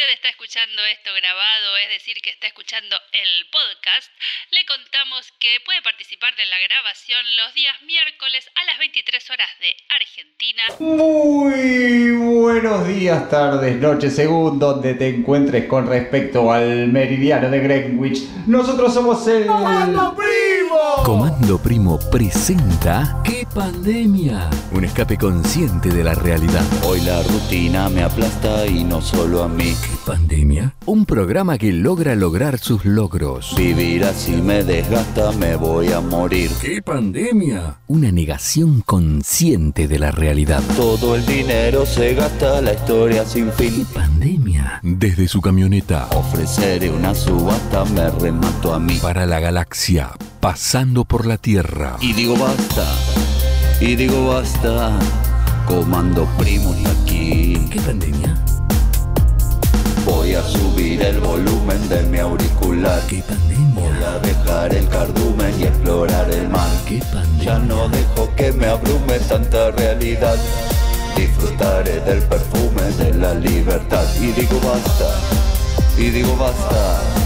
usted está escuchando esto grabado, es decir, que está escuchando el podcast, le contamos que puede participar de la grabación los días miércoles a las 23 horas de Argentina. Muy buenos días, tardes, noches, según donde te encuentres con respecto al meridiano de Greenwich. Nosotros somos el... ¡Comando Primo! Comando Primo presenta ¿Qué pandemia? Un escape consciente de la realidad. Hoy la rutina me aplasta y no solo a mí. ¿Qué pandemia? Un programa que logra lograr sus logros. Vivir así me desgasta, me voy a morir. ¿Qué pandemia? Una negación consciente de la realidad. Todo el dinero se gasta, la historia sin ¿Qué fin. pandemia? Desde su camioneta Ofreceré una subasta, me remato a mí. para la galaxia, pasando por la Tierra. Y digo basta, y digo basta. Comando primo aquí. ¿Qué pandemia? Voy a subir el volumen de mi auricular. ¿Qué Voy pandemia? a dejar el cardumen y explorar el mar. ¿Qué Ya pandemia? no dejo que me abrume tanta realidad. Disfrutaré del perfume de la libertad. Y digo basta, y digo basta.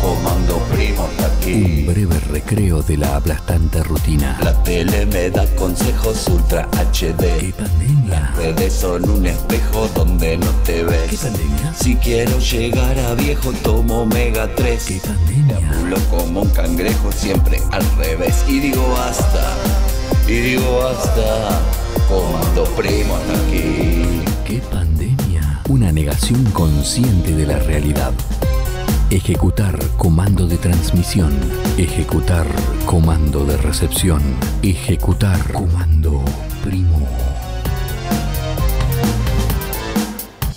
Comando primo está Un aquí. breve recreo de la aplastante rutina. La tele me da consejos ultra ¿Qué HD. pandemia? Redes son un espejo donde no te ¿Qué ves. pandemia? Si quiero llegar a viejo, tomo omega 3. ¿Qué pandemia? Pulo como un cangrejo siempre al revés y digo basta, y digo basta, comando primo hasta aquí. ¿Qué pandemia? Una negación consciente de la realidad. Ejecutar comando de transmisión. Ejecutar comando de recepción. Ejecutar comando primo.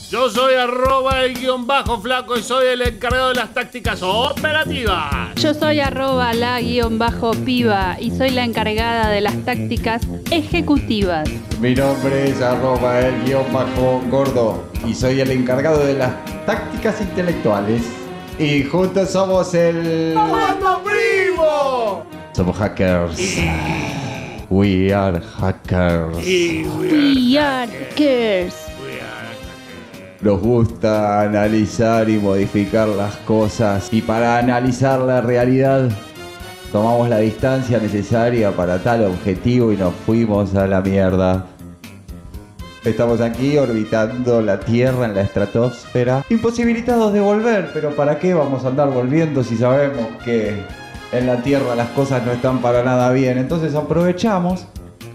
Yo soy arroba el guion bajo flaco y soy el encargado de las tácticas operativas. Yo soy arroba la guion bajo piba y soy la encargada de las tácticas ejecutivas. Mi nombre es arroba el guion bajo gordo y soy el encargado de las tácticas intelectuales. Y juntos somos el... ¡Comando Primo! Somos hackers. We are hackers. We are hackers. Nos gusta analizar y modificar las cosas y para analizar la realidad tomamos la distancia necesaria para tal objetivo y nos fuimos a la mierda. Estamos aquí orbitando la Tierra en la estratosfera, imposibilitados de volver, pero ¿para qué vamos a andar volviendo si sabemos que en la Tierra las cosas no están para nada bien? Entonces aprovechamos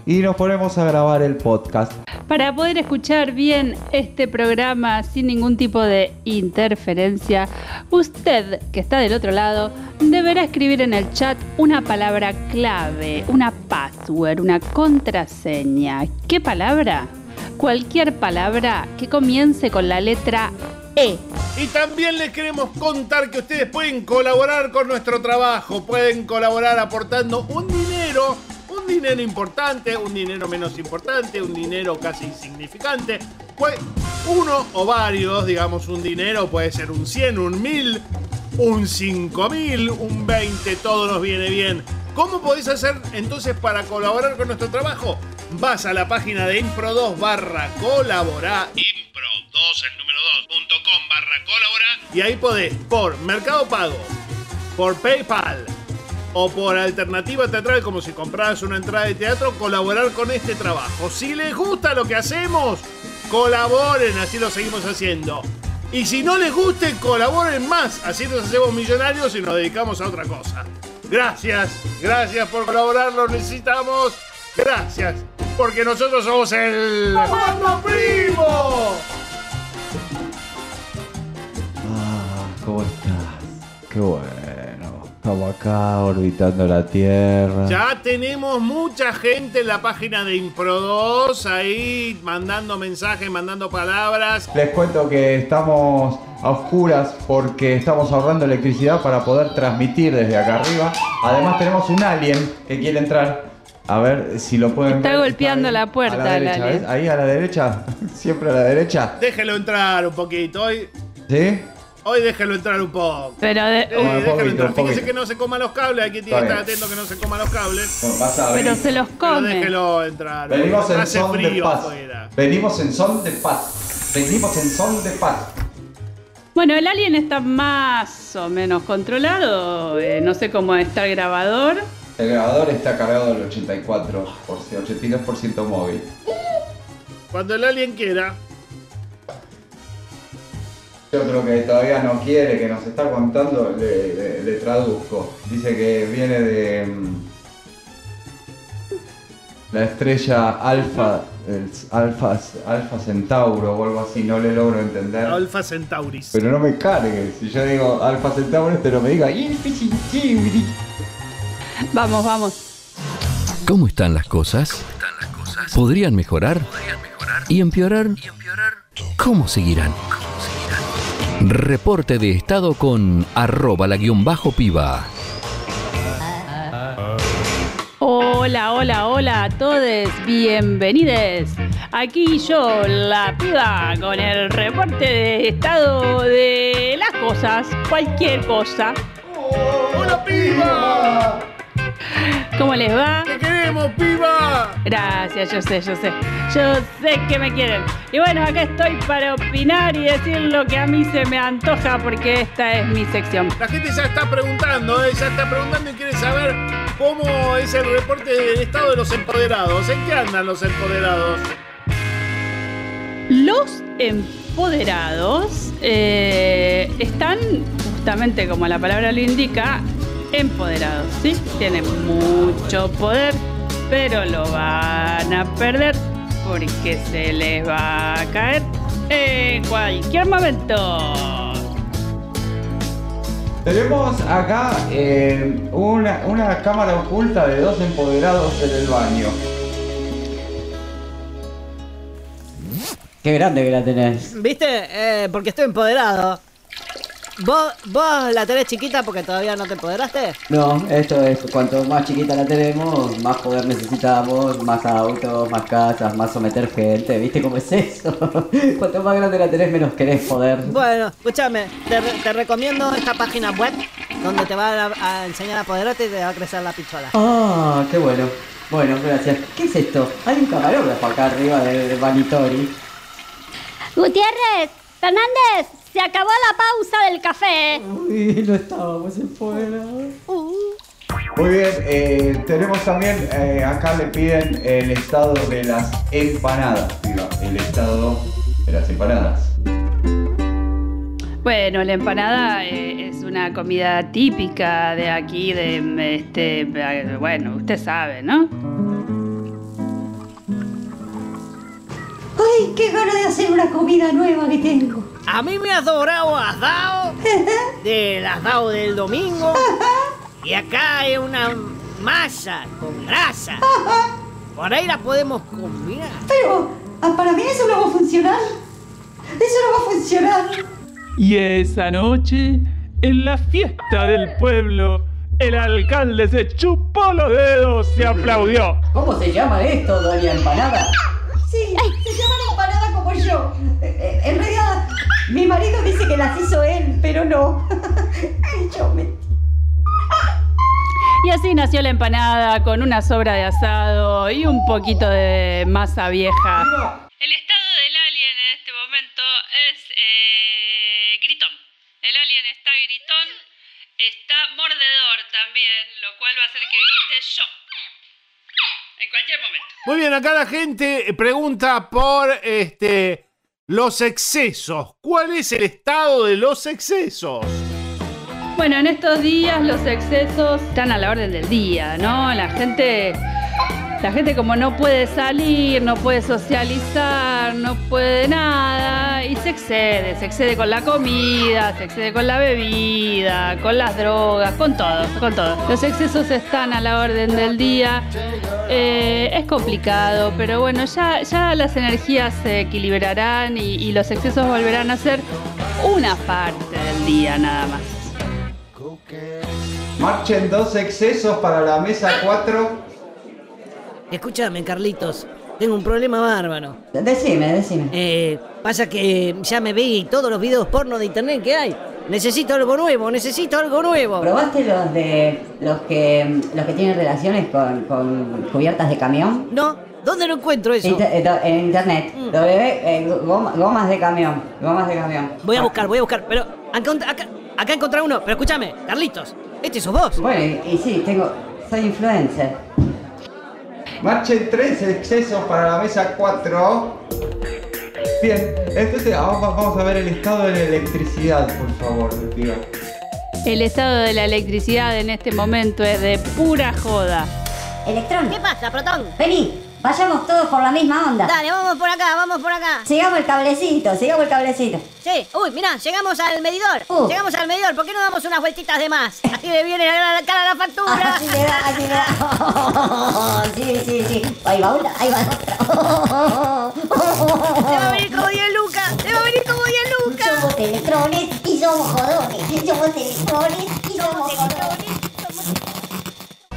y nos ponemos a grabar el podcast. Para poder escuchar bien este programa sin ningún tipo de interferencia, usted que está del otro lado deberá escribir en el chat una palabra clave, una password, una contraseña. ¿Qué palabra? Cualquier palabra que comience con la letra E. Y también les queremos contar que ustedes pueden colaborar con nuestro trabajo, pueden colaborar aportando un dinero, un dinero importante, un dinero menos importante, un dinero casi insignificante, Pue- uno o varios, digamos, un dinero puede ser un 100, un 1000, un 5000, un 20, todo nos viene bien. ¿Cómo podéis hacer entonces para colaborar con nuestro trabajo? Vas a la página de Impro2 barra colaborar. Impro2, el número 2.com barra colaborar. Y ahí podés por Mercado Pago, por PayPal o por alternativa teatral, como si compraras una entrada de teatro, colaborar con este trabajo. Si les gusta lo que hacemos, colaboren, así lo seguimos haciendo. Y si no les guste, colaboren más, así nos hacemos millonarios y nos dedicamos a otra cosa. Gracias, gracias por colaborar, lo necesitamos. Gracias, porque nosotros somos el... ¡Comando Primo! Ah, ¿cómo estás? Qué bueno. Estamos acá orbitando la Tierra. Ya tenemos mucha gente en la página de Impro2 ahí mandando mensajes, mandando palabras. Les cuento que estamos a oscuras porque estamos ahorrando electricidad para poder transmitir desde acá arriba. Además tenemos un alien que quiere entrar. A ver si lo pueden Está ver. golpeando ahí, la puerta, a la el derecha, alien. ¿ves? Ahí a la derecha. Siempre a la derecha. Déjelo entrar un poquito. Hoy, ¿Sí? hoy déjelo entrar un poco. Pero de- Eh, Bueno, déjelo poquito, entrar. Fíjese que no se coma los cables. Aquí tiene Está que estar atento que no se coma los cables. Bueno, vas a ver. pero se los Pero come. déjelo entrar. Venimos en Hace son de paz. Venimos en son de paz. Venimos en son de paz. Bueno, el Alien está más o menos controlado. eh, no sé cómo está el grabador. El grabador está cargado del 84%, 82% móvil. Cuando el alien quiera. Yo creo que todavía no quiere, que nos está contando, le, le- le traduzco. Dice que viene de mm, la estrella Alfa, el Alfa, Alfa Centauro o algo así, no le logro entender. Alfa Centauris. Pero no me cargue, si yo digo Alfa Centauro, este no me diga Infinity. Vamos, vamos. ¿Cómo están las cosas? ¿Podrían mejorar? ¿Y empeorar? ¿Cómo seguirán? Reporte de estado con arroba la guion bajo piba. Hola, hola, hola a todos, bienvenidos. Aquí yo, la piba, con el reporte de estado de las cosas, cualquier cosa. ¡Hola, piba! ¿Cómo les va? ¡Te queremos, piba! Gracias, yo sé, yo sé. Yo sé que me quieren. Y bueno, acá estoy para opinar y decir lo que a mí se me antoja porque esta es mi sección. La gente ya está preguntando, ¿eh? ya está preguntando y quiere saber cómo es el reporte del estado de los empoderados. ¿En qué andan los empoderados? Los empoderados eh, están, justamente como la palabra lo indica, empoderados, ¿sí? Tienen mucho poder, pero lo van a perder porque se les va a caer en cualquier momento. Tenemos acá eh, una, una cámara oculta de dos empoderados en el baño. Qué grande que la tenés. ¿Viste? Eh, porque estoy empoderado. ¿Vos, ¿Vos la tenés chiquita porque todavía no te empoderaste? No, esto es, cuanto más chiquita la tenemos, más poder necesitamos, más autos, más casas, más someter gente. ¿Viste cómo es eso? cuanto más grande la tenés, menos querés poder. Bueno, escúchame, te, re- te recomiendo esta página web donde te va a, a enseñar a poderarte y te va a crecer la pichola. Ah, qué bueno. Bueno, gracias. ¿Qué es esto? Hay un camarógrafo acá arriba del del Vanitori. Gutiérrez, Fernández, se acabó la pausa del café. Uy, no estábamos en fuera. Muy bien, eh, tenemos también, eh, acá le piden el estado de las empanadas, piba, el estado de las empanadas. Bueno, la empanada eh, es una comida típica de aquí, de este, bueno, usted sabe, ¿no? ¡Ay, qué ganas de hacer una comida nueva que tengo! A mí me has sobrado asado del asado del domingo y acá hay una masa con grasa. Por ahí la podemos combinar. Pero, ah, para mí eso no va a funcionar. Eso no va a funcionar. Y esa noche, en la fiesta del pueblo, el alcalde se chupó los dedos y aplaudió. ¿Cómo se llama esto, doña Empanada? Sí, se llaman empanada como yo. Eh, eh, En realidad, mi marido dice que las hizo él, pero no. yo me... Y así nació la empanada con una sobra de asado y un poquito de masa vieja. El estado del alien en este momento es eh, gritón. El alien está gritón, está mordedor también, lo cual va a hacer que grite yo. En cualquier momento. Muy bien, acá la gente pregunta por este los excesos. ¿Cuál es el estado de los excesos? Bueno, en estos días los excesos están a la orden del día, ¿no? La gente, la gente como no puede salir, no puede socializar, no puede nada y se excede, se excede con la comida, se excede con la bebida, con las drogas, con todo, con todo. Los excesos están a la orden del día. Eh, es complicado, pero bueno, ya, ya las energías se equilibrarán y, los excesos volverán a ser una parte del día nada más. Marchen dos excesos para la mesa 4. Escúchame, Carlitos. Tengo un problema bárbaro. Decime, decime. Eh, pasa que ya me vi todos los videos porno de internet que hay. Necesito algo nuevo, necesito algo nuevo. ¿Probaste los de los que los que tienen relaciones con, con cubiertas de camión? No, ¿Dónde lo encuentro eso? Inter- eh, en internet. W, eh, goma- gomas de camión. Gomas de camión. Voy a buscar, voy a buscar, pero acá, acá, acá encontré uno. Pero escúchame, Carlitos, este sos vos. Bueno, y, y sí, tengo. Soy influencer. Marchen 3 excesos para la mesa 4. Bien, entonces vamos, vamos a ver el estado de la electricidad, por favor, diga. El estado de la electricidad en este momento es de pura joda. Electrón, ¿Qué pasa, Protón? vení, vayamos todos por la misma onda. Dale, vamos por acá, vamos por acá. Sigamos el cablecito, sigamos el cablecito. Sí, uy, mirá, llegamos al medidor. Uh. Llegamos al medidor, ¿por qué no damos unas vueltitas de más? Así le viene a la cara la factura. Así le da, así le da. Sí, sí, sí. Ahí va una, ahí va otra. Te va a venir como 10 lucas, te va a venir como 10 lucas. Somos electrones y somos jodones. Somos electrones y somos jodones.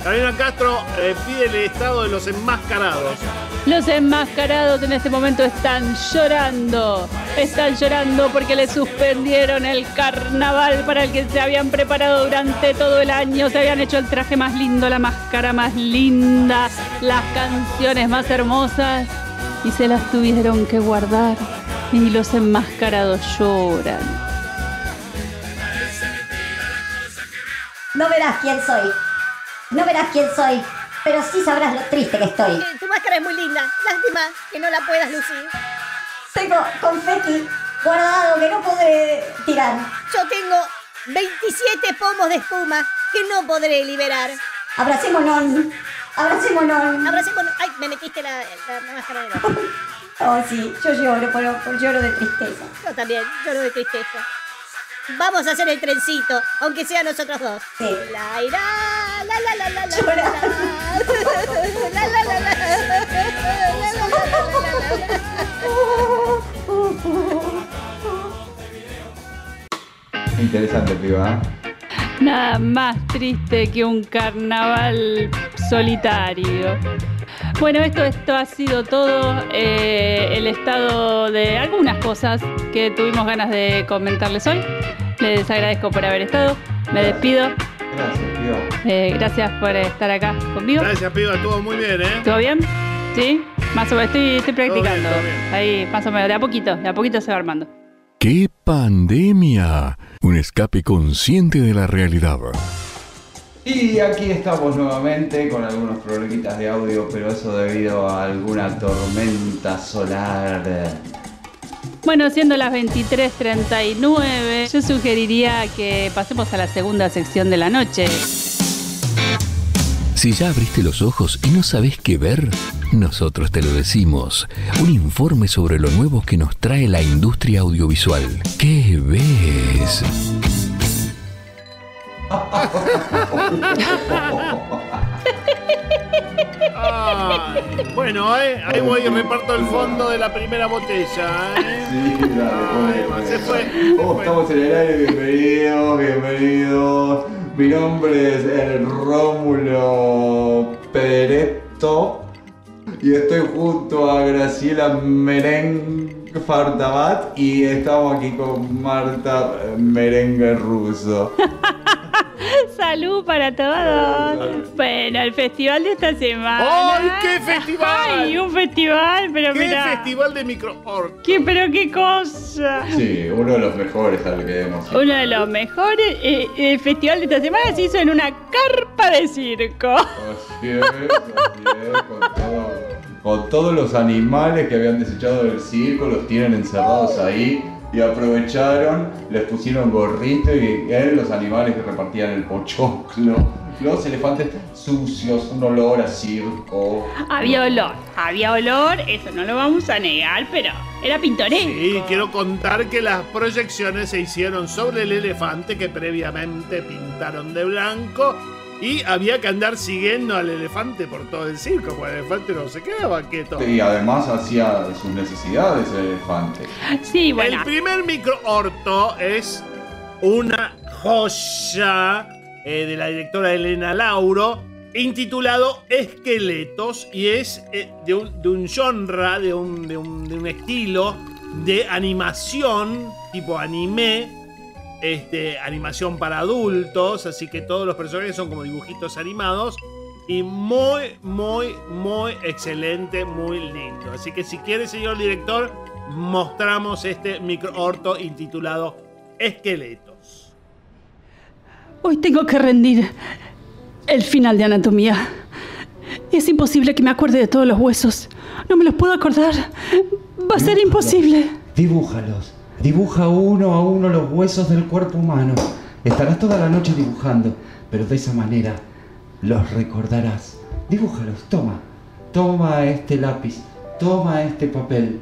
Carolina Castro eh, pide el estado de los enmascarados. Los enmascarados en este momento están llorando. Están llorando porque le suspendieron el carnaval para el que se habían preparado durante todo el año. Se habían hecho el traje más lindo, la máscara más linda, las canciones más hermosas. Y se las tuvieron que guardar. Y los enmascarados lloran. No verás quién soy. No verás quién soy. Pero sí sabrás lo triste que estoy. Eh, Tu máscara es muy linda, lástima que no la puedas lucir. Tengo confeti guardado que no podré tirar. Yo tengo 27 pomos de espuma que no podré liberar. Abracémonos. Abracémonos. Abracémonos. Ay, me metiste la, la- la máscara el ojo. Oh, sí, yo lloro, pero, pero lloro de tristeza. Yo también, lloro de tristeza. Vamos a hacer el trencito, aunque sea nosotros dos. Sí. La ira, la la la la la Llora. la la la la la Interesante, piba. ¿eh? Nada más triste que un carnaval solitario. Bueno, esto, esto ha sido todo eh, el estado de algunas cosas que tuvimos ganas de comentarles hoy. Les agradezco por haber estado. Me despido. Gracias. Eh, gracias por estar acá conmigo. Gracias, piba, estuvo muy bien, ¿eh? ¿Todo bien? ¿Sí? Más o menos, estoy, estoy practicando. todo bien. Ahí, más o menos, de a poquito, de a poquito se va armando. ¡Qué pandemia! Un escape consciente de la realidad. Y aquí estamos nuevamente con algunos problemitas de audio, pero eso debido a alguna tormenta solar. Bueno, siendo las 23.39, yo sugeriría que pasemos a la segunda sección de la noche. Si ya abriste los ojos y no sabes qué ver, nosotros te lo decimos. Un informe sobre lo nuevo que nos trae la industria audiovisual. ¿Qué ves? Ay, bueno, ¿eh? Ahí voy y reparto el fondo de la primera botella, ¿eh? Sí, dale, se fue. ¿Cómo estamos en el aire? Bienvenidos, bienvenidos. Mi nombre es el Rómulo Pereto y estoy junto a Graciela Merengue Fartabat y estamos aquí con Marta Merengue Ruso. Salud para todos. Bueno, el festival de esta semana. ¡Ay, qué festival! ¡Ay, un festival! Pero ¿Qué festival de microort? ¿Qué, pero qué cosa. Sí, uno de los mejores al que hemos ido. Uno de los mejores. eh, el festival de esta semana se hizo en una carpa de circo. Así es, así es, con, todo- con todos los animales que habían desechado del circo, los tienen encerrados ahí y aprovecharon, les pusieron gorrito y eran los animales que repartían el pochoclo, los elefantes sucios, un olor a circo. Había olor, había olor, eso no lo vamos a negar, pero era pintoresco. Sí, quiero contar que las proyecciones se hicieron sobre el elefante que previamente pintaron de blanco y había que andar siguiendo al elefante por todo el circo, porque el elefante no se quedaba quieto. Y además hacía sus necesidades el elefante. Sí, bueno. El primer microorto es una joya eh, de la directora Elena Lauro, intitulado Esqueletos, y es eh, de, un, de un genre, de un, de, un, de un estilo de animación, tipo anime, este, animación para adultos, así que todos los personajes son como dibujitos animados. y muy, muy, muy excelente, muy lindo. Así que si quiere, señor director, mostramos este microorto intitulado Esqueletos. Hoy tengo que rendir el final de anatomía. Es imposible que me acuerde de todos los huesos. No me los puedo acordar. Va a ser imposible. Dibújalos. Dibuja uno a uno los huesos del cuerpo humano. Estarás toda la noche dibujando, pero de esa manera los recordarás. Dibújalos, toma. Toma este lápiz. Toma este papel.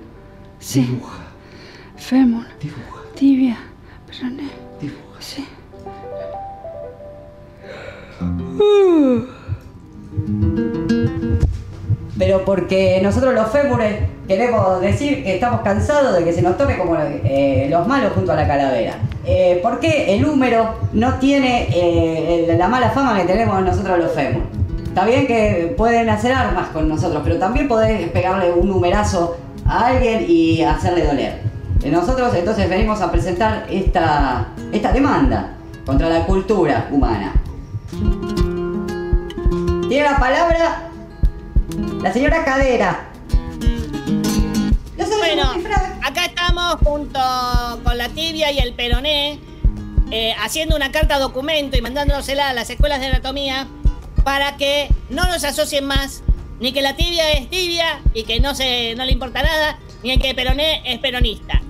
Sí. Dibuja. Fémur, Dibuja. tibia, peroné. Dibuja. Sí. Pero porque nosotros los fémures queremos decir que estamos cansados de que se nos tome como eh, los malos junto a la calavera. Eh, ¿Por qué el húmero no tiene eh, la mala fama que tenemos nosotros los fémures? Está bien que pueden hacer armas con nosotros, pero también podés pegarle un numerazo a alguien y hacerle doler. Nosotros entonces venimos a presentar esta, esta demanda contra la cultura humana. Tiene la palabra la señora Cadera. Bueno, acá estamos junto con la tibia y el peroné, eh, haciendo una carta documento y mandándosela a las escuelas de anatomía para que no nos asocien más, ni que la tibia es tibia y que no, se, no le importa nada, ni en que peroné es peronista,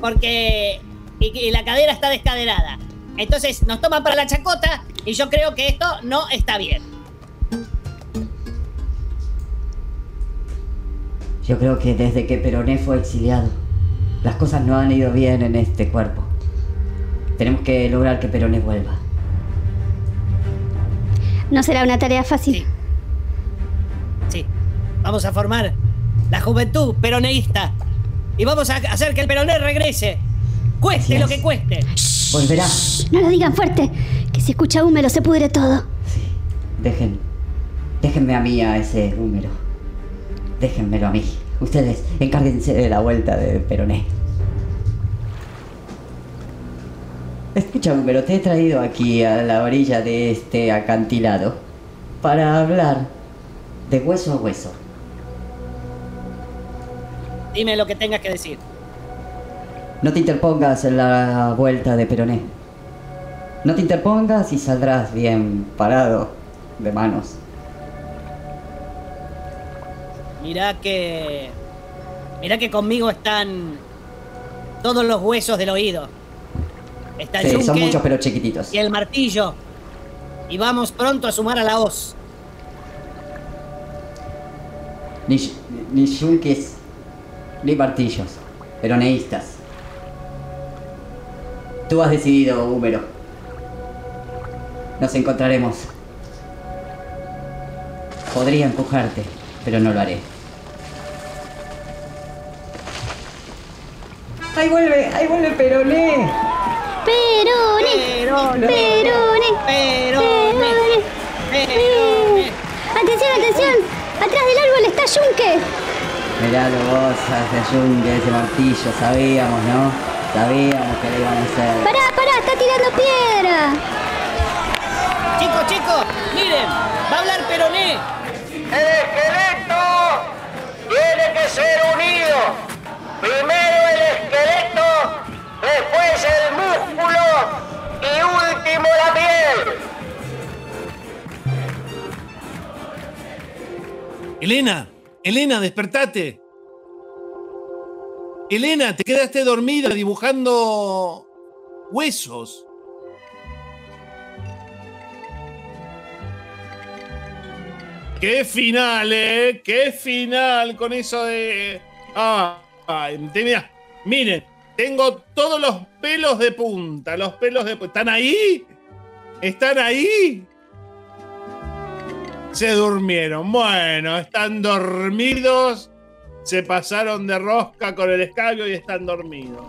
porque y, que la cadera está descaderada. Entonces nos toman para la chacota y yo creo que esto no está bien. Yo creo que desde que Peroné fue exiliado, las cosas no han ido bien en este cuerpo. Tenemos que lograr que Peroné vuelva. No será una tarea fácil. Sí, vamos a formar la juventud peroneísta y vamos a hacer que el peroné regrese, cueste lo que cueste. Volverá. No lo digan fuerte, que si escucha húmero se pudre todo. Dejen. Déjenme a mí a ese número. Déjenmelo a mí. Ustedes encárguense de la vuelta de Peroné. Escucha, Húmero, te he traído aquí a la orilla de este acantilado para hablar de hueso a hueso. Dime lo que tengas que decir. No te interpongas en la vuelta de Peroné. No te interpongas y saldrás bien parado de manos. Mirá que. Mirá que conmigo están todos los huesos del oído. Está el Sí, son muchos pero chiquititos. y el martillo. Y vamos pronto a sumar a la hoz. Ni, ni yunques, ni martillos, peroneístas. Tú has decidido, Húmero. Nos encontraremos. Podría empujarte, pero no lo haré. Ahí vuelve, ahí vuelve Peroné. Peroné, Peroné, Peroné, Peroné, Peroné. Atención, atención, atrás del árbol está Yunque. Mirá lo vos, ese yunque, ese martillo, sabíamos, ¿no? Sabíamos que le iban a hacer. Pará, pará, está tirando piedra. Chicos, chicos, miren, va a hablar Peroné. El esqueleto tiene que ser unido. Primero el esqueleto, después el músculo y último la piel. Elena, Elena, despertate. Elena, te quedaste dormida dibujando huesos. ¡Qué final, eh! ¡Qué final con eso de. Ah, tenía- Miren, tengo todos los pelos de punta. Los pelos de. ¿Están ahí? ¿Están ahí? Se durmieron. Bueno, están dormidos. Se pasaron de rosca con el escabio y están dormidos.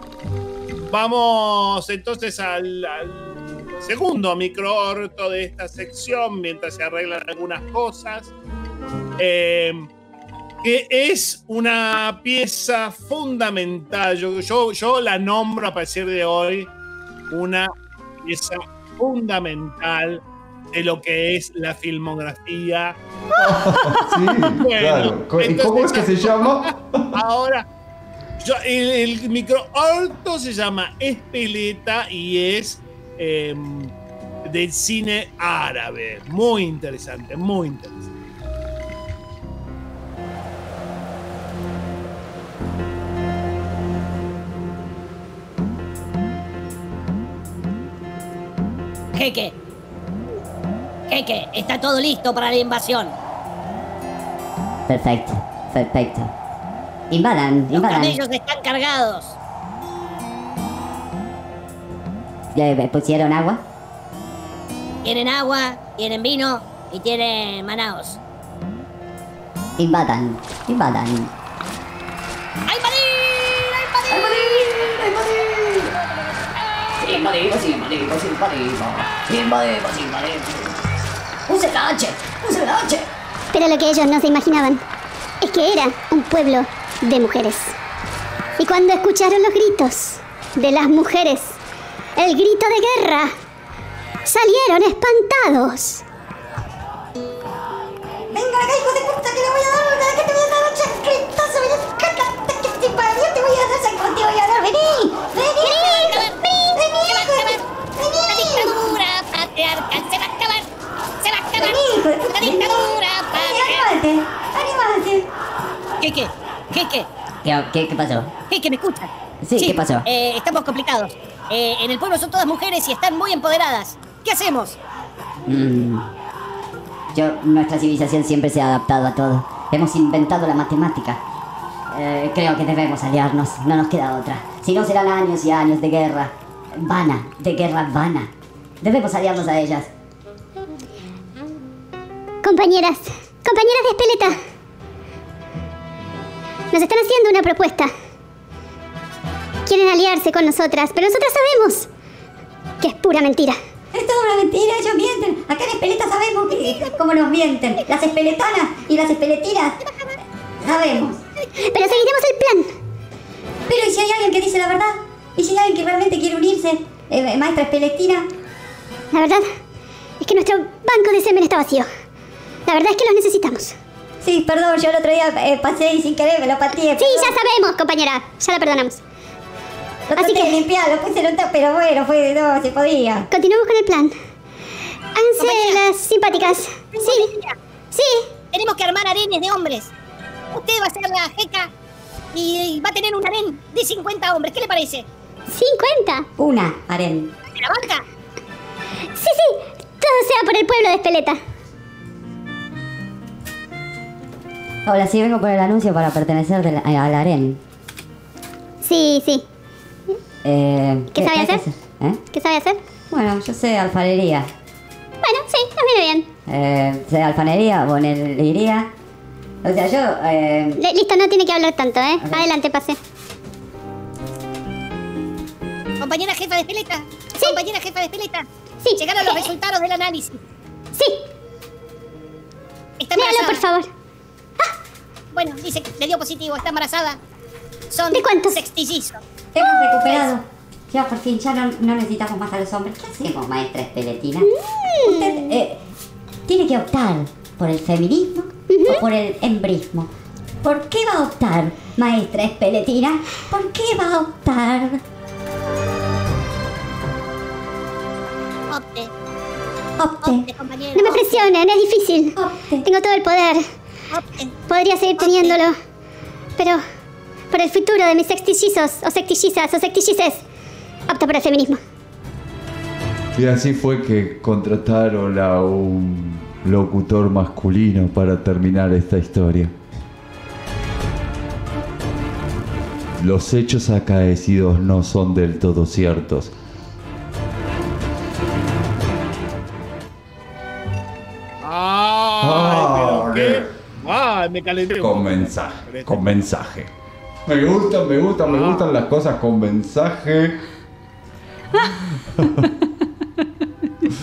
Vamos entonces al, al segundo microorto de esta sección mientras se arreglan algunas cosas. Eh, que es una pieza fundamental. Yo, yo, yo la nombro a partir de hoy una pieza fundamental de lo que es la filmografía. Sí, claro. Co- ¿Y cómo es que se llama? Ahora, yo- el, el microorto se llama Espeleta y es em, del cine árabe. Muy interesante, muy interesante. Jeque. Jeque, está todo listo para la invasión. Perfecto, perfecto. Invadan, Los invadan. camellos están cargados. ¿Le pusieron agua? Tienen agua, tienen vino y tienen manaos. Invadan, invadan. Invadimos, sí, invadimos. Sí, invadimos, sí, invadimos. Use la H, use la H. Pero lo que ellos no se imaginaban es que era un pueblo de mujeres. Y cuando escucharon los gritos de las mujeres, el grito de guerra, salieron espantados. Venga acá, hijo de puta, que le voy a dar una, que te voy a dar un chancletazo, ven acá, que te voy a dar, ¿sabes cómo te voy a dar? Vení, vení, vení, hijo de La dictadura patriarcal se va a acabar. Se va a acabar. Vení, La dictadura patriarcal. anímate, anímate. Jeque, Jeque, ¿Qué, qué, qué pasó? Jeque, ¿me escucha? Sí, ¿qué pasó? eh, estamos complicados. Eh, en el pueblo son todas mujeres y están muy empoderadas. ¿Qué hacemos? Mm. Yo, nuestra civilización siempre se ha adaptado a todo. Hemos inventado la matemática. Eh, creo que debemos aliarnos, no nos queda otra. Si no serán años y años de guerra. Vana, de guerra vana. Debemos aliarnos a ellas. Compañeras, compañeras de Espeleta. Nos están haciendo una propuesta. Quieren aliarse con nosotras, pero nosotras sabemos que es pura mentira. Es toda una mentira, ellos mienten. Acá en Espeleta sabemos que, cómo nos mienten. Las espeletanas y las espeletinas. Sabemos. Pero seguiremos el plan. Pero ¿y si hay alguien que dice la verdad? ¿Y si hay alguien que realmente quiere unirse? Eh, maestra espeletina. La verdad es que nuestro banco de semen está vacío. La verdad es que los necesitamos. Sí, perdón, yo el otro día eh, pasé y sin querer me lo pateé. Sí, ya sabemos, compañera. Ya la perdonamos. Lo traté de limpiar, lo puse en un pero bueno, fue, no, se podía. Continuamos con el plan. Háganse las simpáticas. Sí. Sí. Tenemos que armar arenes de hombres. Usted va a ser la jeca y va a tener un harén de 50 hombres. ¿Qué le parece? ¿50? Una, harén. ¿Se la banca? Sí, sí. Todo sea por el pueblo de Espeleta. Hola, sí, vengo por el anuncio para pertenecer del- al harén. Sí, sí. Eh, ¿Qué sabe hay que hacer? ¿Eh? ¿Qué sabe hacer? Bueno, yo sé alfarería. Bueno, sí, nos viene bien. Eh, sé alfanería, bonelería. O sea, yo... Eh, listo, no tiene que hablar tanto, ¿eh? Adelante, pase. Compañera jefa de espeleta. Compañera jefa de espeleta. Sí. Llegaron los resultados del análisis. Sí. Está Léalo, por favor. Bueno, dice que le dio positivo, está embarazada. Son ¿De cuántos? sextillizos. Hemos recuperado. Ya por fin, ya no, no necesitamos más a los hombres. ¿Qué hacemos, maestra espeletina? Usted eh, tiene que optar por el feminismo o por el embrismo. ¿Por qué va a optar, maestra espeletina? ¿Por qué va a optar? Opte. Opte, compañero. No me presionen, es difícil. Tengo todo el poder. Opte. Podría seguir teniéndolo. Pero por el futuro de mis sextillizos, o sextillizas, o sextillices, opto por el feminismo. Y así fue que contrataron a un locutor masculino para terminar esta historia. Los hechos acaecidos no son del todo ciertos. Ay, me calenté. Con mensaje, con mensaje. Me gustan, me gustan, me gustan las cosas con mensaje.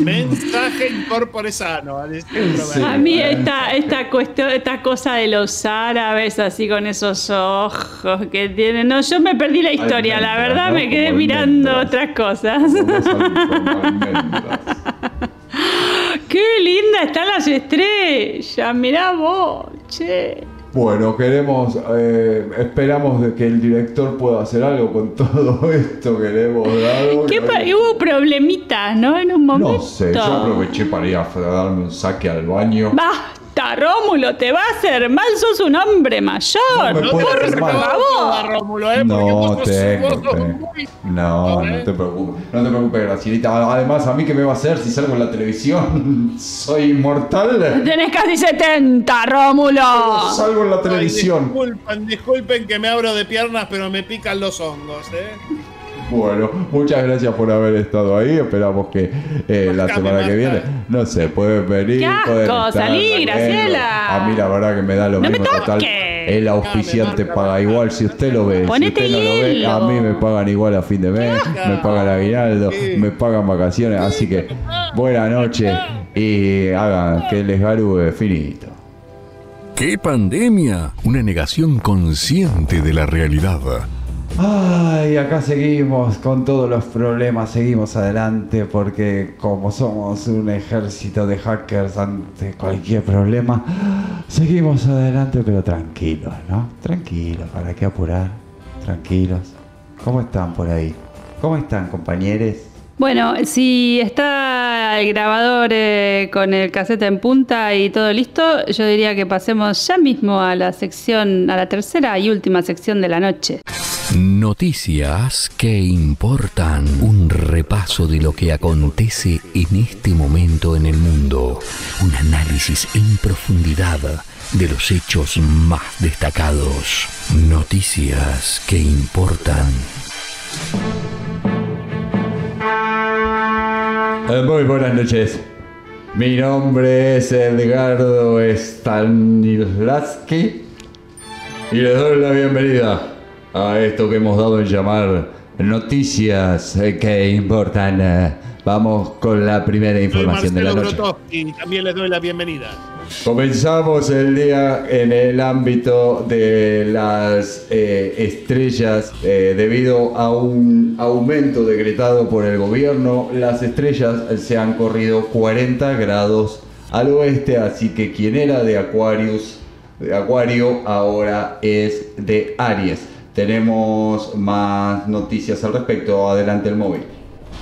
Mensaje incorpore sano. al estilo Sí. A mí esta, esta cuestión, esta cosa de los árabes así con esos ojos que tienen. No, yo me perdí la historia, la verdad ¿no? me quedé Como mirando almendras. otras cosas. qué linda están las estrellas. Mirá vos, che. Bueno, queremos, eh, esperamos de que el director pueda hacer algo con todo esto que le hemos dado. ¿Qué pa- hubo problemitas, ¿no? En un momento. No sé, yo aproveché para ir a darme un saque al baño. Basta, Rómulo, te va a hacer mal, sos un hombre mayor. No por favor. Rómulo, ¿eh? No vos vos tengo. muy- No, no te preocupes, no te preocupes, Gracielita. Además, ¿a mí qué me va a hacer si salgo en la televisión? ¿Soy inmortal? Tenés casi 70, Rómulo. Salgo en la Ay, televisión. disculpen, disculpen que me abro de piernas, pero me pican los hongos, ¿eh? Bueno, muchas gracias por haber estado ahí. Esperamos que eh, la semana que viene, no sé, pueden venir. ¡Qué asco! pueden estar, Salí. Graciela. A mí la verdad que me da lo ¡No me mismo total. toques! El auspiciante paga igual si usted lo ve. Ponete si usted no lo ve, a mí me pagan igual a fin de mes, me pagan aguinaldo, me pagan vacaciones. Así que buena noche y hagan que les garube finito. ¿Qué pandemia? Una negación consciente de la realidad. Ay, acá seguimos con todos los problemas, seguimos adelante porque como somos un ejército de hackers ante cualquier problema, seguimos adelante pero tranquilos, ¿no? Tranquilos, ¿para qué apurar? Tranquilos. ¿Cómo están por ahí? ¿Cómo están compañeros? Bueno, si está el grabador eh, con el cassette en punta y todo listo, yo diría que pasemos ya mismo a la sección, a la tercera y última sección de la noche. Noticias que importan. Un repaso de lo que acontece en este momento en el mundo. Un análisis en profundidad de los hechos más destacados. Noticias que importan. Muy buenas noches. Mi nombre es Edgardo Stanislavski y les doy la bienvenida a esto que hemos dado en llamar Noticias eh, que importan. Eh, Vamos con la primera Soy información de la noche. Grotowski, también les doy la bienvenida. Comenzamos el día en el ámbito de las eh, estrellas eh, debido a un aumento decretado por el gobierno. Las estrellas se han corrido 40 grados al oeste, así que quien era de Aquarius, de Acuario, ahora es de Aries. Tenemos más noticias al respecto. Adelante el móvil.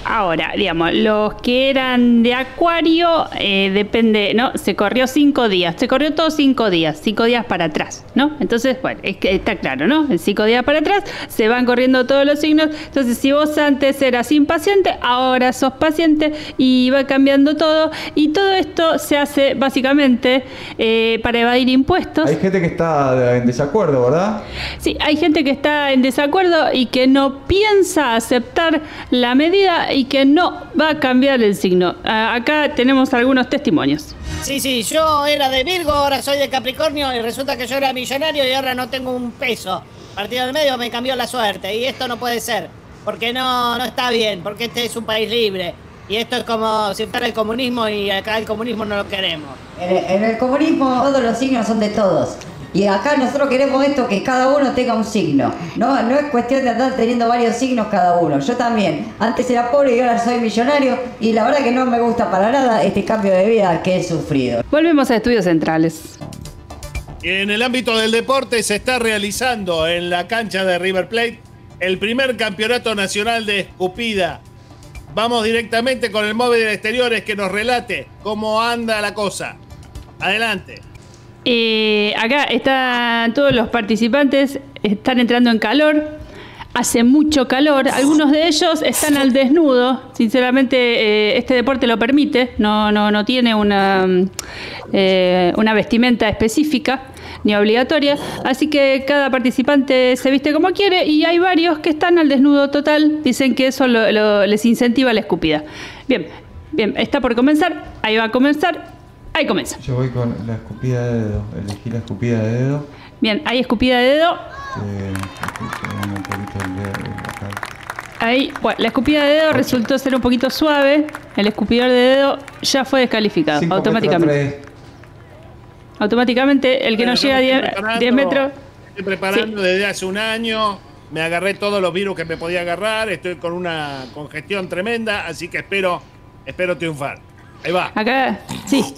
Ahora, digamos, los que eran de Acuario, eh, depende, ¿no? Se corrió cinco días, se corrió todos cinco días, cinco días para atrás, ¿no? Entonces, bueno, es que está claro, ¿no? En cinco días para atrás se van corriendo todos los signos. Entonces, si vos antes eras impaciente, ahora sos paciente y va cambiando todo. Y todo esto se hace básicamente eh, para evadir impuestos. Hay gente que está en desacuerdo, ¿verdad? Sí, hay gente que está en desacuerdo y que no piensa aceptar la medida y que no va a cambiar el signo. Ah, Acá tenemos algunos testimonios. Sí, sí, yo era de Virgo, ahora soy de Capricornio y resulta que yo era millonario y ahora no tengo un peso. Partido del medio me cambió la suerte y esto no puede ser. Porque no, no está bien, porque este es un país libre. Y esto es como si fuera el comunismo y acá el comunismo no lo queremos. En el, en el comunismo todos los signos son de todos. Y acá nosotros queremos esto, que cada uno tenga un signo. No, no es cuestión de andar teniendo varios signos cada uno. Yo también. Antes era pobre y ahora soy millonario. Y la verdad que no me gusta para nada este cambio de vida que he sufrido. Volvemos a estudios centrales. En el ámbito del deporte se está realizando en la cancha de River Plate el primer campeonato nacional de escupida. Vamos directamente con el móvil de exteriores que nos relate cómo anda la cosa. Adelante. Eh, acá están todos los participantes, están entrando en calor. Hace mucho calor, algunos de ellos están al desnudo. Sinceramente, eh, este deporte lo permite, no, no, no tiene una, mm, eh, una vestimenta específica ni obligatoria. Así que cada participante se viste como quiere y hay varios que están al desnudo total. Dicen que eso lo- les incentiva la escupida. Bien, bien, está por comenzar, ahí va a comenzar, ahí comienza. Yo voy con la escupida de dedo. Elegí la escupida de dedo. Bien, hay escupida de dedo. Eh, un dedo. Ahí, bueno, la escupida de dedo resultó ser un poquito suave. El escupidor de dedo ya fue descalificado Cinco automáticamente. Automáticamente, el que no llega a me 10, estoy preparando, 10 metros. Estoy preparando desde hace un año. Me agarré todos los virus que me podía agarrar. Estoy con una congestión tremenda, así que espero, espero triunfar. Ahí va. Acá, sí.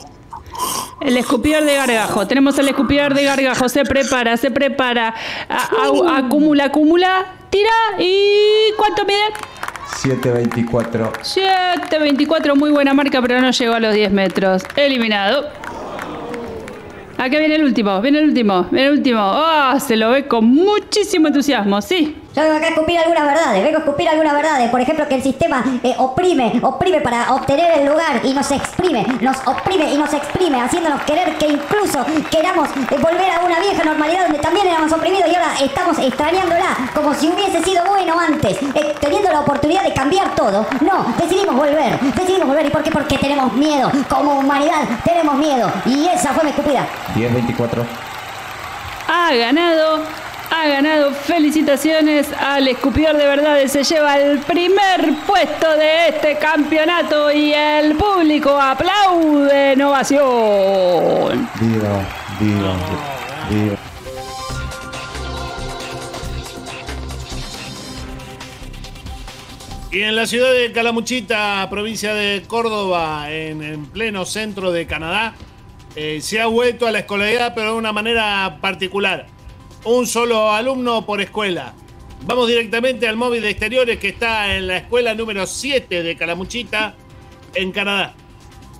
El escupidor de gargajo. Tenemos el escupidor de gargajo. Se prepara, se prepara. A- a- acumula, acumula. Tira. ¿Y cuánto mide? 724. 7.24, muy buena marca, pero no llegó a los 10 metros. Eliminado. Acá viene el último, viene el último, viene el último. ¡Ah! se lo ve con muchísimo entusiasmo, sí. Yo vengo acá a escupir algunas verdades, vengo a escupir algunas verdades. Por ejemplo, que el sistema eh, oprime, oprime para obtener el lugar y nos exprime, nos oprime y nos exprime, haciéndonos querer que incluso queramos eh, volver a una vieja normalidad donde también éramos oprimidos y ahora estamos extrañándola como si hubiese sido bueno antes, eh, teniendo la oportunidad de cambiar todo. No, decidimos volver, decidimos volver. ¿Y por qué? Porque tenemos miedo, como humanidad tenemos miedo. Y esa fue mi escupida. 1024. Ha ganado, ha ganado. Felicitaciones al escupidor de verdades. Se lleva el primer puesto de este campeonato y el público aplaude en ovación. Viva, viva, viva. Y en la ciudad de Calamuchita, provincia de Córdoba, en, en pleno centro de Canadá, eh, se ha vuelto a la escolaridad, pero de una manera particular. Un solo alumno por escuela. Vamos directamente al móvil de exteriores que está en la escuela número 7 de Calamuchita, en Canadá.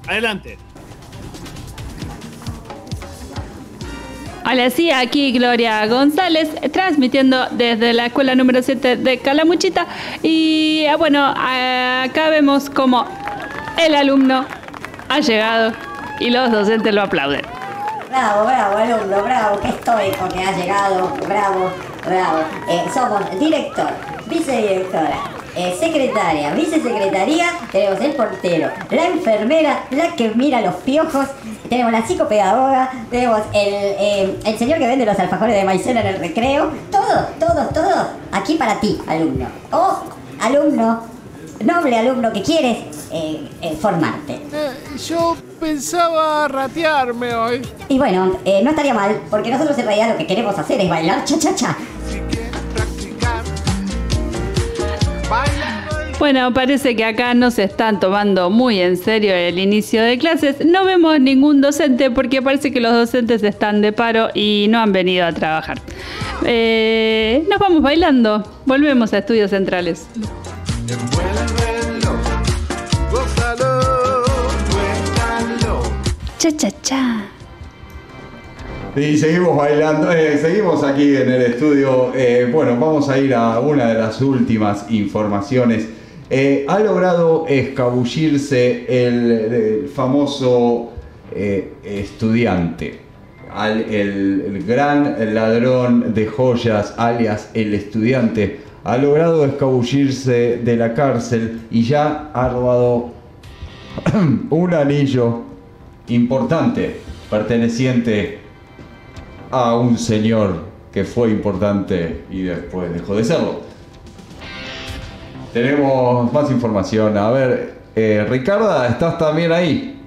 Adelante. Hola, sí, aquí Gloria González, transmitiendo desde la escuela número 7 de Calamuchita. Y ah, bueno, acá vemos como el alumno ha llegado y los docentes lo aplauden. Bravo, bravo, alumno, bravo, qué estoico que ha llegado, bravo, bravo. Eh, somos director, vicedirectora, eh, secretaria, vicesecretaría, tenemos el portero, la enfermera, la que mira los piojos, tenemos la psicopedagoga, tenemos el, eh, el señor que vende los alfajores de maicena en el recreo, todo, todo, todo, aquí para ti, alumno. O alumno, noble alumno que quieres eh, formarte. yo pensaba ratearme hoy. Y bueno, eh, no estaría mal, porque nosotros en realidad lo que queremos hacer es bailar cha-cha-cha. Bueno, parece que acá no se están tomando muy en serio el inicio de clases. No vemos ningún docente porque parece que los docentes están de paro y no han venido a trabajar. Eh, nos vamos bailando. Volvemos a estudios centrales. Cha cha cha. Y seguimos bailando, eh, seguimos aquí en el estudio. Eh, bueno, vamos a ir a una de las últimas informaciones. Eh, ha logrado escabullirse el, famoso estudiante, el, el gran ladrón de joyas, alias el estudiante. Ha logrado escabullirse de la cárcel y ya ha robado un anillo importante perteneciente a un señor que fue importante y después dejó de serlo. Tenemos más información. A ver, eh, Ricarda, ¿estás también ahí?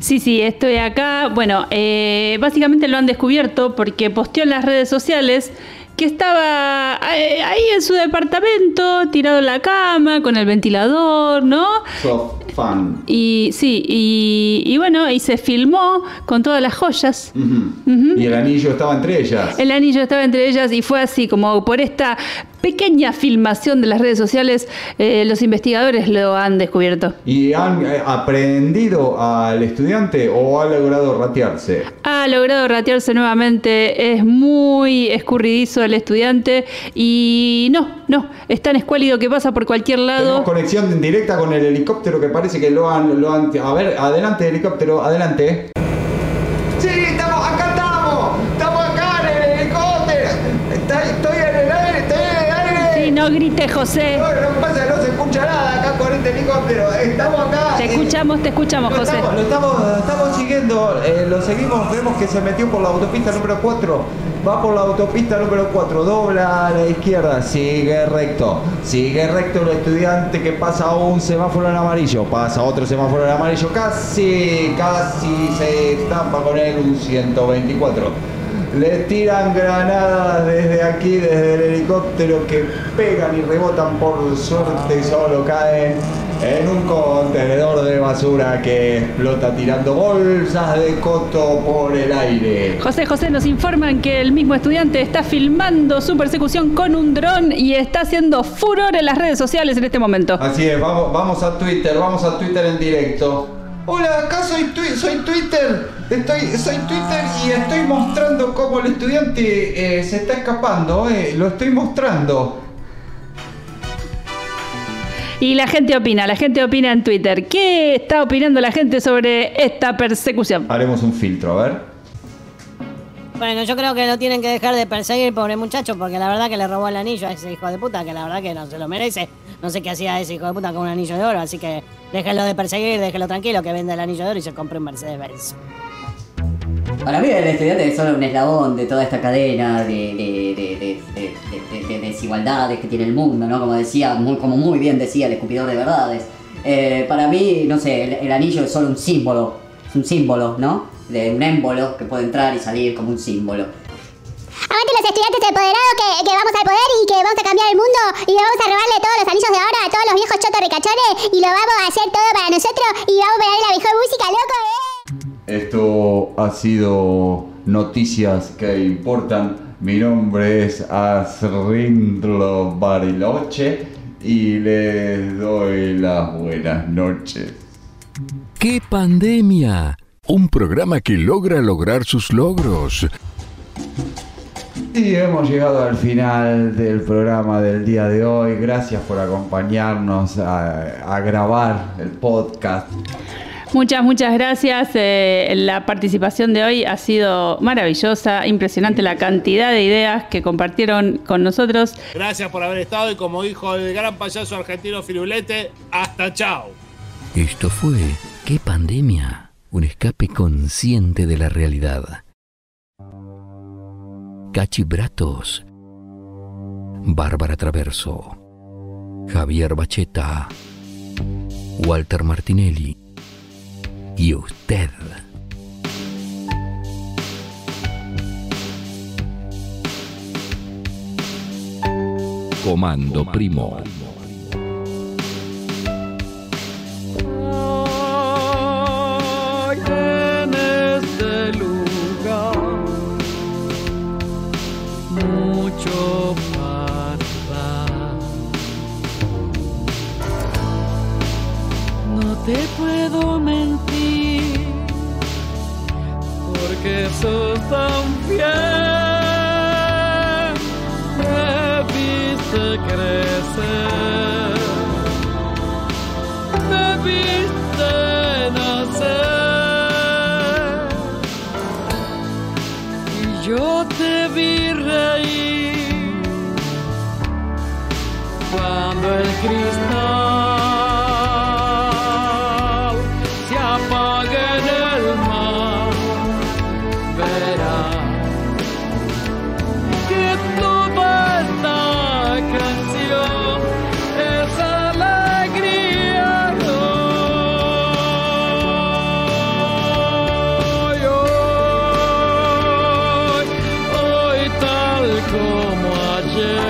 Sí, sí, estoy acá. Bueno, eh, básicamente lo han descubierto porque posteó en las redes sociales que estaba eh, ahí en su departamento, tirado en la cama, con el ventilador, ¿no? Soft fan. Y sí, y, y bueno, y se filmó con todas las joyas. Y el anillo estaba entre ellas. El anillo estaba entre ellas y fue así, como por esta pequeña filmación de las redes sociales, eh, los investigadores lo han descubierto. ¿Y han eh, aprendido al estudiante o ha logrado ratearse? Ha logrado ratearse nuevamente, es muy escurridizo el estudiante y no, no, es tan escuálido que pasa por cualquier lado. Tenemos conexión directa con el helicóptero que parece que lo han, lo han... A ver, adelante helicóptero, adelante. Sí, estamos, acá estamos. Estamos acá en el helicóptero. Está- Estoy en el aire, estoy en el aire. Sí, no grites, José. No, no pasa, no se escucha nada acá con este helicóptero. Estamos acá. Te eh, escuchamos, te escuchamos, José. estamos, lo estamos, siguiendo, eh, lo seguimos, vemos que se metió por la autopista número 4. Va por la autopista número 4, dobla a la izquierda, sigue recto, sigue recto el estudiante que pasa un semáforo en amarillo, pasa otro semáforo en amarillo, casi, casi se estampa con él un 124. Le tiran granadas desde aquí, desde el helicóptero, que pegan y rebotan por suerte, solo caen en un contenedor de basura que explota tirando bolsas de coto por el aire. José José nos informan que el mismo estudiante está filmando su persecución con un dron y está haciendo furor en las redes sociales en este momento. Así es, vamos, vamos a Twitter, vamos a Twitter en directo. Hola, acá soy, Twi- soy Twitter. Estoy, soy Twitter y estoy mostrando cómo el estudiante eh, se está escapando. eh, Lo estoy mostrando. Y la gente opina, la gente opina en Twitter. ¿Qué está opinando la gente sobre esta persecución? Haremos un filtro, a ver. Bueno, yo creo que lo tienen que dejar de perseguir, pobre muchacho, porque la verdad que le robó el anillo a ese hijo de puta, que la verdad que no se lo merece. No sé qué hacía ese hijo de puta con un anillo de oro, así que déjenlo de perseguir, déjenlo tranquilo, que venda el anillo de oro y se compre un Mercedes Benz. Para mí el estudiante es solo un eslabón de toda esta cadena de, de- de- de- de- de- de- de desigualdades que tiene el mundo, ¿no? Como decía, muy, como muy bien decía el escupidor de verdades. Eh, para mí, no sé, el anillo es solo un símbolo, es un símbolo, ¿no? De un émbolo que puede entrar y salir como un símbolo. Aguante los estudiantes empoderados que, que vamos al poder y que vamos a cambiar el mundo y vamos a robarle todos los anillos de oro a todos los viejos chotos ricachones y lo vamos a hacer todo para nosotros y vamos a pegar la mejor música, loco, ¿eh? Esto ha sido noticias que importan. Mi nombre es Asrindlo Bariloche y les doy las buenas noches. ¡Qué pandemia! Un programa que logra lograr sus logros. Y hemos llegado al final del programa del día de hoy. Gracias por acompañarnos a, a grabar el podcast. Muchas, muchas gracias. Eh, la participación de hoy ha sido maravillosa, impresionante la cantidad de ideas que compartieron con nosotros. Gracias por haber estado y como dijo el gran payaso argentino Firulete, hasta chao. Esto fue ¡Qué pandemia! Un escape consciente de la realidad. Cachi Bratos, Bárbara Traverso, Javier Bacheta, Walter Martinelli y usted. Comando Primo. Puedo mentir porque sos tan fiel. Como ayer.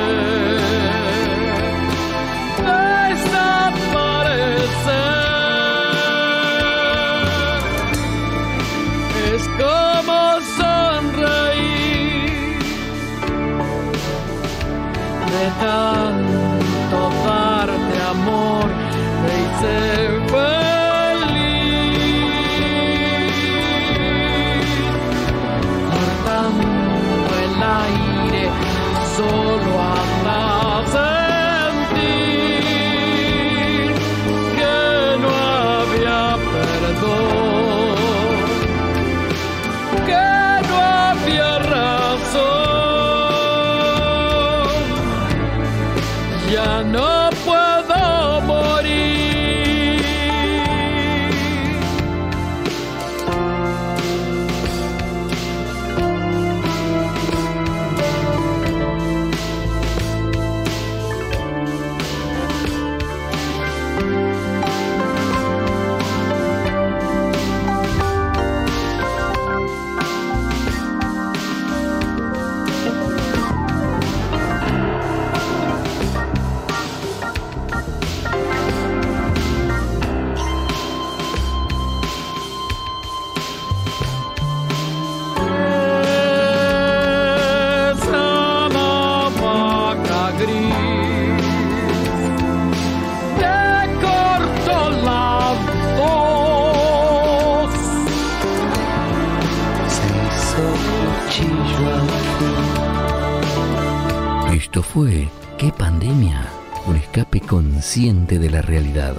Consciente de la realidad.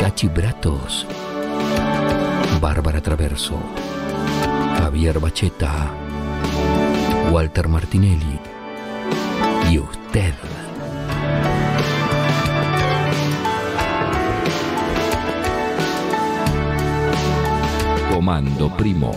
Cachibratos. Bárbara Traverso. Javier Bacheta. Walter Martinelli. Y usted. Comando Primo.